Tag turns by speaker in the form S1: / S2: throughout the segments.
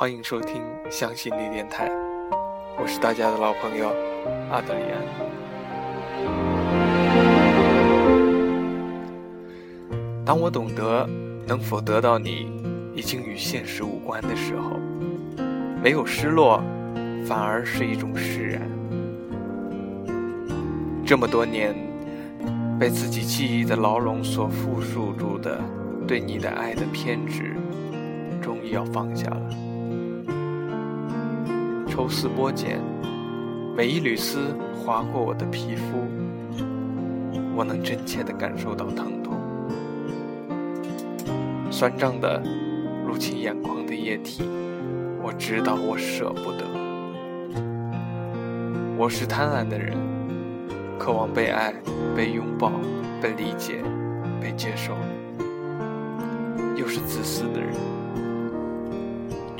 S1: 欢迎收听相信力电台，我是大家的老朋友阿德里安。当我懂得能否得到你已经与现实无关的时候，没有失落，反而是一种释然。这么多年被自己记忆的牢笼所缚束住的对你的爱的偏执，终于要放下了。抽丝剥茧，每一缕丝划过我的皮肤，我能真切地感受到疼痛。酸胀的、入侵眼眶的液体，我知道我舍不得。我是贪婪的人，渴望被爱、被拥抱、被理解、被接受，又是自私的人，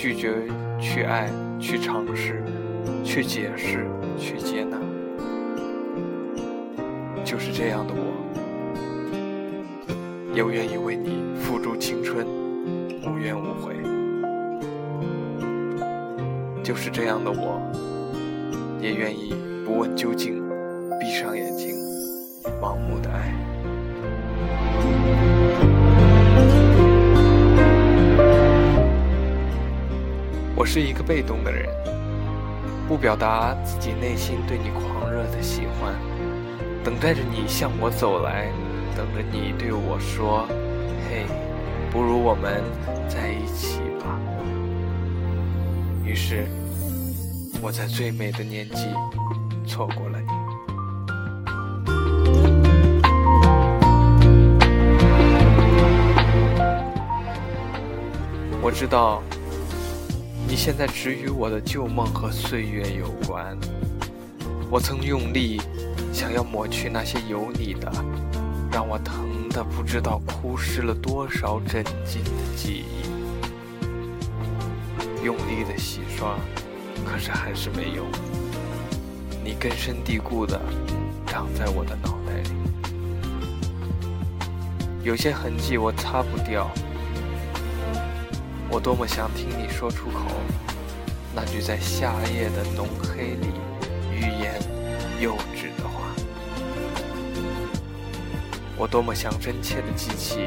S1: 拒绝去爱。去尝试，去解释，去接纳，就是这样的我，又愿意为你付诸青春，无怨无悔。就是这样的我，也愿意不问究竟，闭上眼睛，盲目的爱。我是一个被动的人，不表达自己内心对你狂热的喜欢，等待着你向我走来，等着你对我说：“嘿，不如我们在一起吧。”于是，我在最美的年纪错过了你。我知道。你现在只与我的旧梦和岁月有关。我曾用力想要抹去那些有你的，让我疼的不知道哭湿了多少枕巾的记忆。用力的洗刷，可是还是没用。你根深蒂固的长在我的脑袋里，有些痕迹我擦不掉。我多么想听你说出口那句在夏夜的浓黑里欲言又止的话。我多么想真切的记起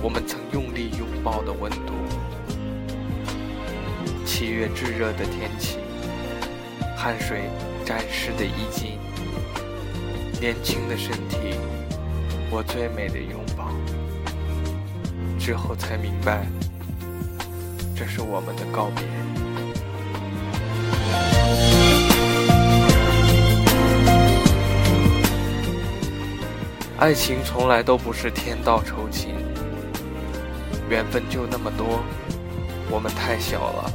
S1: 我们曾用力拥抱的温度。七月炙热的天气，汗水沾湿的衣襟，年轻的身体，我最美的拥抱。之后才明白。这是我们的告别。爱情从来都不是天道酬勤，缘分就那么多，我们太小了，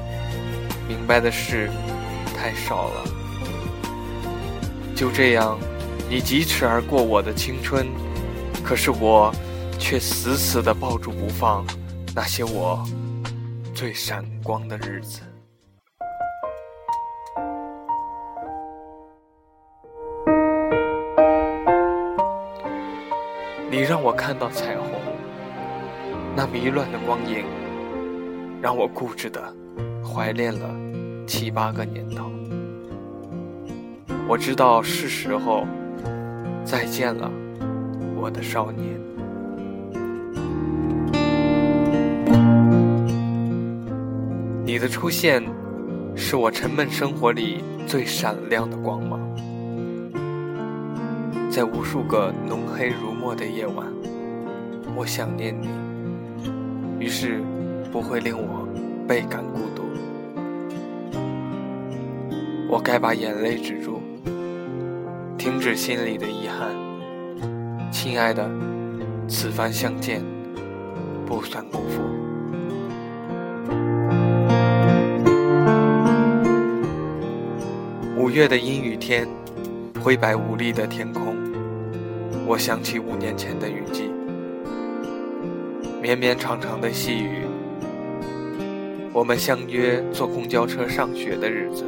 S1: 明白的事太少了。就这样，你疾驰而过我的青春，可是我却死死的抱住不放那些我。最闪光的日子，你让我看到彩虹，那迷乱的光影，让我固执的怀恋了七八个年头。我知道是时候再见了，我的少年。你的出现，是我沉闷生活里最闪亮的光芒。在无数个浓黑如墨的夜晚，我想念你，于是不会令我倍感孤独。我该把眼泪止住，停止心里的遗憾。亲爱的，此番相见，不算辜负。月的阴雨天，灰白无力的天空，我想起五年前的雨季，绵绵长长的细雨。我们相约坐公交车上学的日子，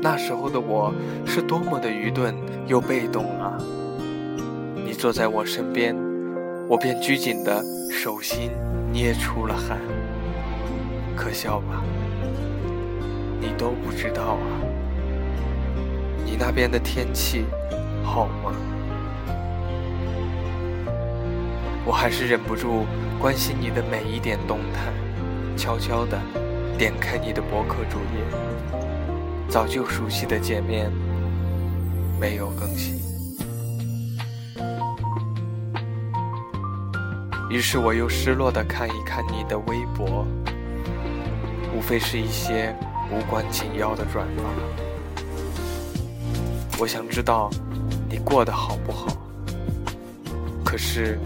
S1: 那时候的我是多么的愚钝又被动啊！你坐在我身边，我便拘谨的手心捏出了汗。可笑吧？你都不知道啊？你那边的天气好吗？我还是忍不住关心你的每一点动态，悄悄的点开你的博客主页，早就熟悉的界面没有更新。于是我又失落的看一看你的微博，无非是一些无关紧要的转发。我想知道你过得好不好，可是。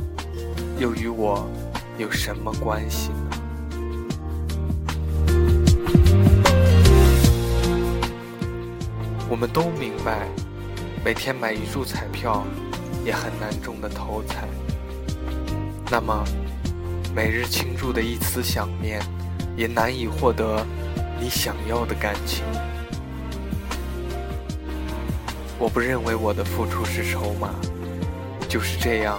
S1: 又与我有什么关系呢？我们都明白，每天买一注彩票也很难中的头彩。那么，每日倾注的一丝想念，也难以获得你想要的感情。我不认为我的付出是筹码，就是这样，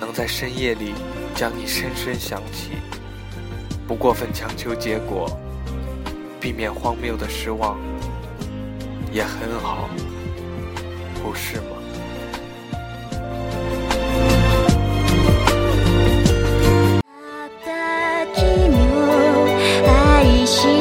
S1: 能在深夜里将你深深想起，不过分强求结果，避免荒谬的失望。也很好，不是吗？爱。